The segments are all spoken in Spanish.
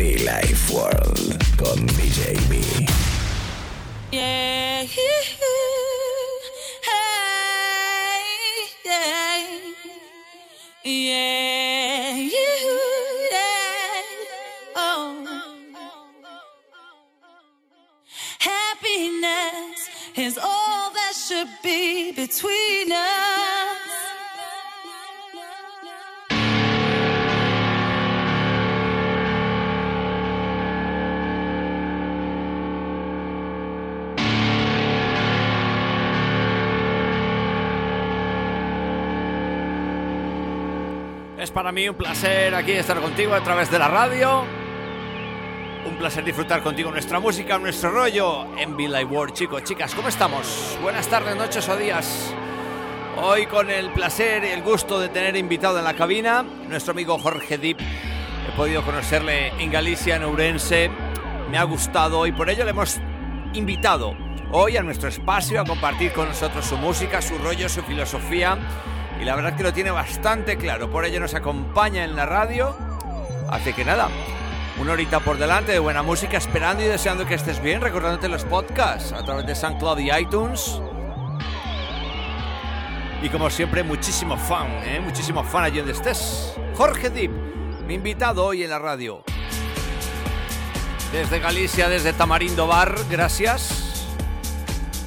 Be Life World con DJ B. Yeah. Hey, yeah. Yeah. Yeah. Oh. Happiness is all that should be between us. Es para mí un placer aquí estar contigo a través de la radio. Un placer disfrutar contigo nuestra música, nuestro rollo en Be Live World, chicos, chicas, ¿cómo estamos? Buenas tardes, noches o días. Hoy con el placer y el gusto de tener invitado en la cabina nuestro amigo Jorge Dip. He podido conocerle en Galicia, en Ourense. Me ha gustado y por ello le hemos invitado hoy a nuestro espacio a compartir con nosotros su música, su rollo, su filosofía. Y la verdad que lo tiene bastante claro. Por ello nos acompaña en la radio. Así que nada, una horita por delante de buena música, esperando y deseando que estés bien, recordándote los podcasts a través de SoundCloud y iTunes. Y como siempre, muchísimo fan, ¿eh? muchísimo fan allí donde estés. Jorge Dip, mi invitado hoy en la radio. Desde Galicia, desde Tamarindo Bar, gracias.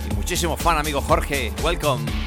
Y muchísimo fan, amigo Jorge, welcome.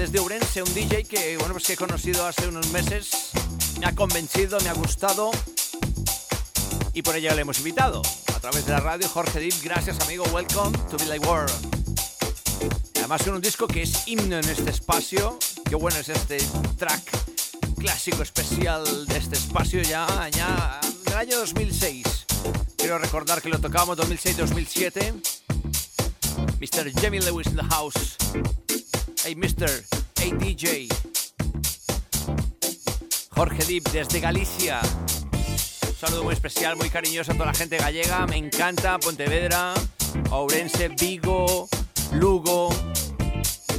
Desde Ourense, un DJ que bueno pues que he conocido hace unos meses, me ha convencido, me ha gustado y por ello le hemos invitado a través de la radio Jorge Dip. Gracias amigo, welcome to Be Like World. Además es un disco que es himno en este espacio. Qué bueno es este track clásico especial de este espacio ya, ya del año 2006. Quiero recordar que lo tocamos 2006-2007. Mr. Jamie Lewis in the house. Hey Mr. Hey DJ. Jorge Deep desde Galicia. Un saludo muy especial, muy cariñoso a toda la gente gallega. Me encanta Pontevedra, Ourense, Vigo, Lugo,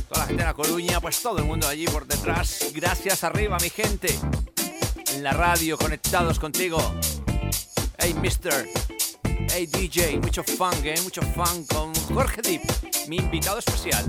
toda la gente de La Coruña, pues todo el mundo allí por detrás. Gracias arriba, mi gente. En la radio, conectados contigo. Hey, mister. Hey, DJ. Mucho fun, ¿eh? Mucho fun con Jorge Deep, mi invitado especial.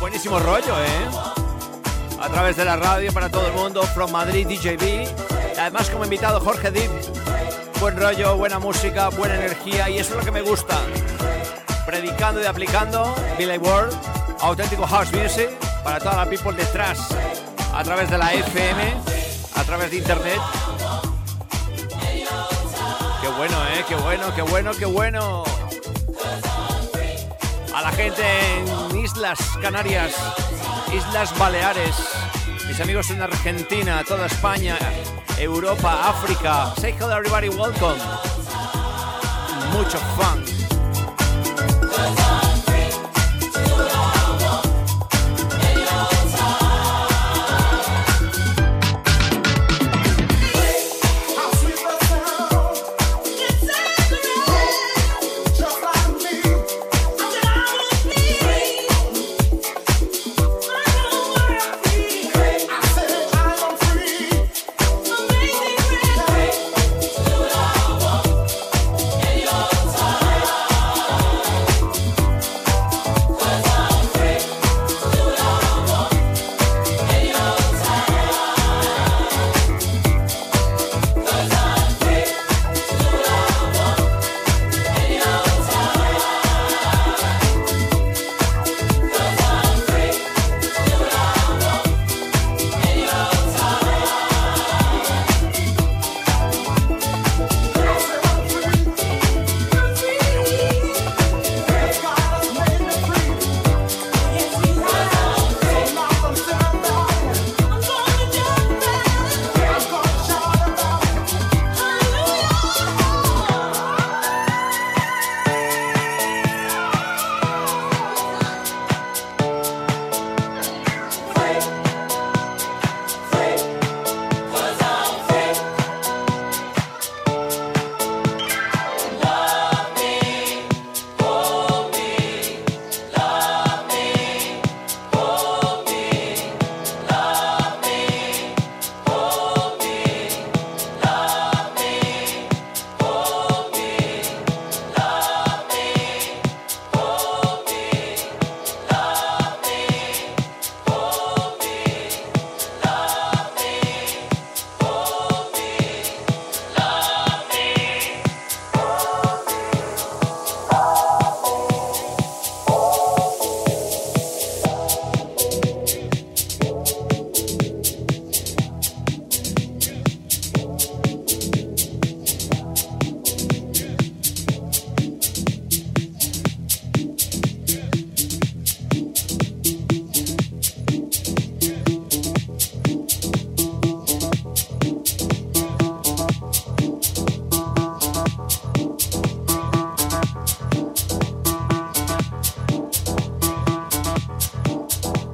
Buenísimo rollo, ¿eh? A través de la radio para todo el mundo, From Madrid DJB. Además como invitado Jorge Deep. Buen rollo, buena música, buena energía y eso es lo que me gusta. Predicando y aplicando Billy World, auténtico house music para toda la people detrás. A través de la FM, a través de internet. Qué bueno, ¿eh? Qué bueno, qué bueno, qué bueno a la gente en Islas Canarias, Islas Baleares, mis amigos en Argentina, toda España, Europa, África. Say hello everybody, welcome. Mucho fun.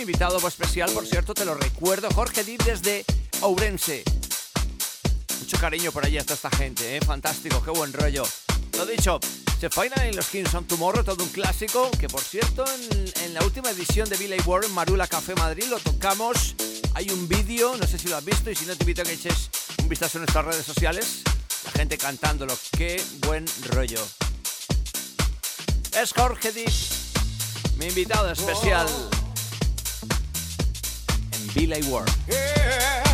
Dib, invitado especial, por cierto, te lo recuerdo. Jorge Dib desde Ourense. Mucho cariño por allí hasta esta gente, ¿eh? Fantástico, qué buen rollo. Lo dicho, se final en los Kings on Tomorrow, todo un clásico que, por cierto, en, la última edición de Billy Warren, Marula Café Madrid, lo tocamos. Hay un vídeo, no sé si lo has visto, y si no, te invito a que eches un vistazo en nuestras redes sociales. La gente cantándolo, qué buen rollo es Jorge Deep, mi invitado especial en Billy World. no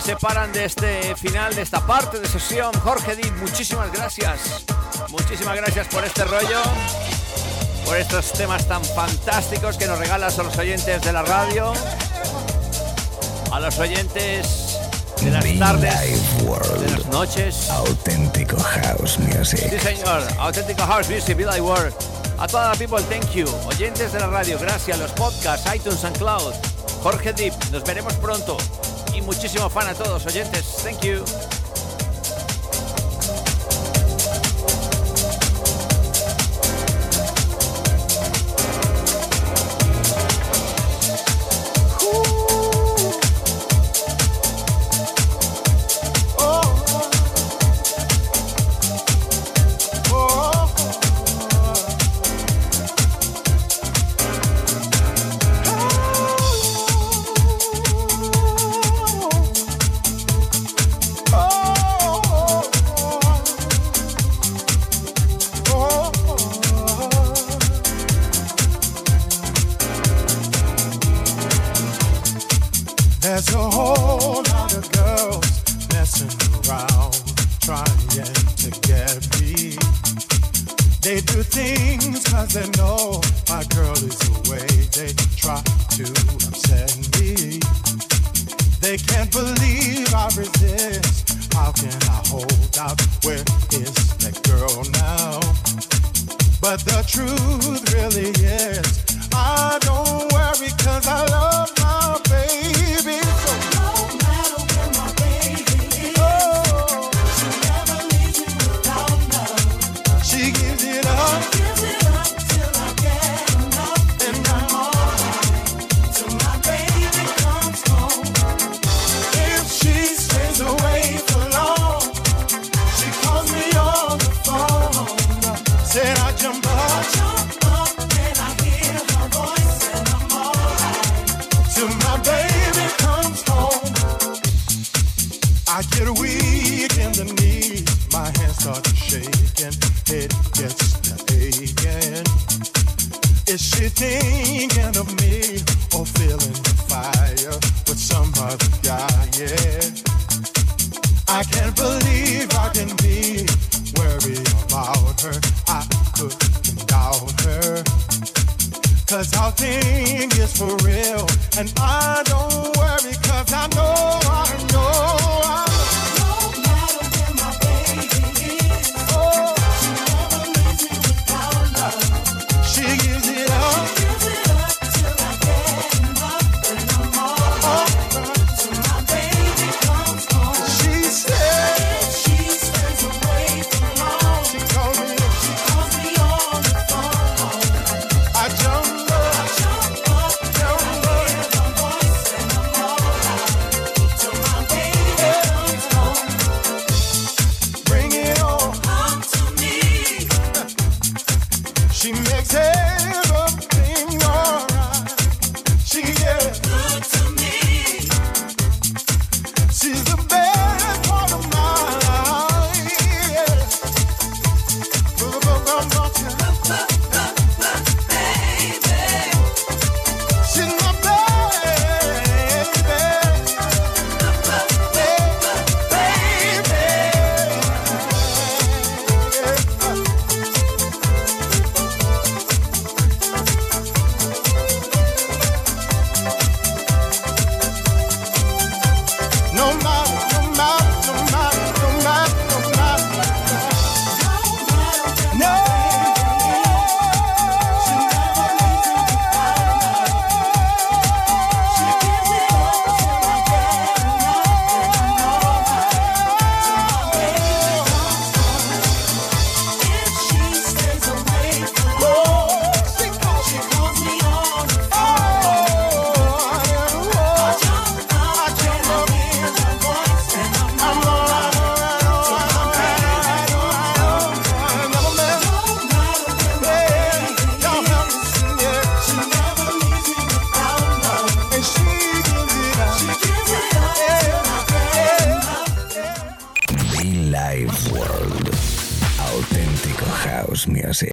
me separan de este final, de esta parte de sesión. Jorge Di, muchísimas gracias. Muchísimas gracias por este rollo, por estos temas tan fantásticos que nos regalas a los oyentes de la radio, a los oyentes de las tardes, de las noches. Auténtico House Music. Sí, señor. Auténtico House Music, Be World. A toda la people, thank you. Oyentes de la radio, gracias. Los podcasts, iTunes and Cloud. Jorge Deep, nos veremos pronto muchísimo fan a todos oyentes. Thank you. the way they try to upset me. They can't believe I resist. How can I hold out? Where is that girl now? But the truth really is, I don't worry cause I love my baby.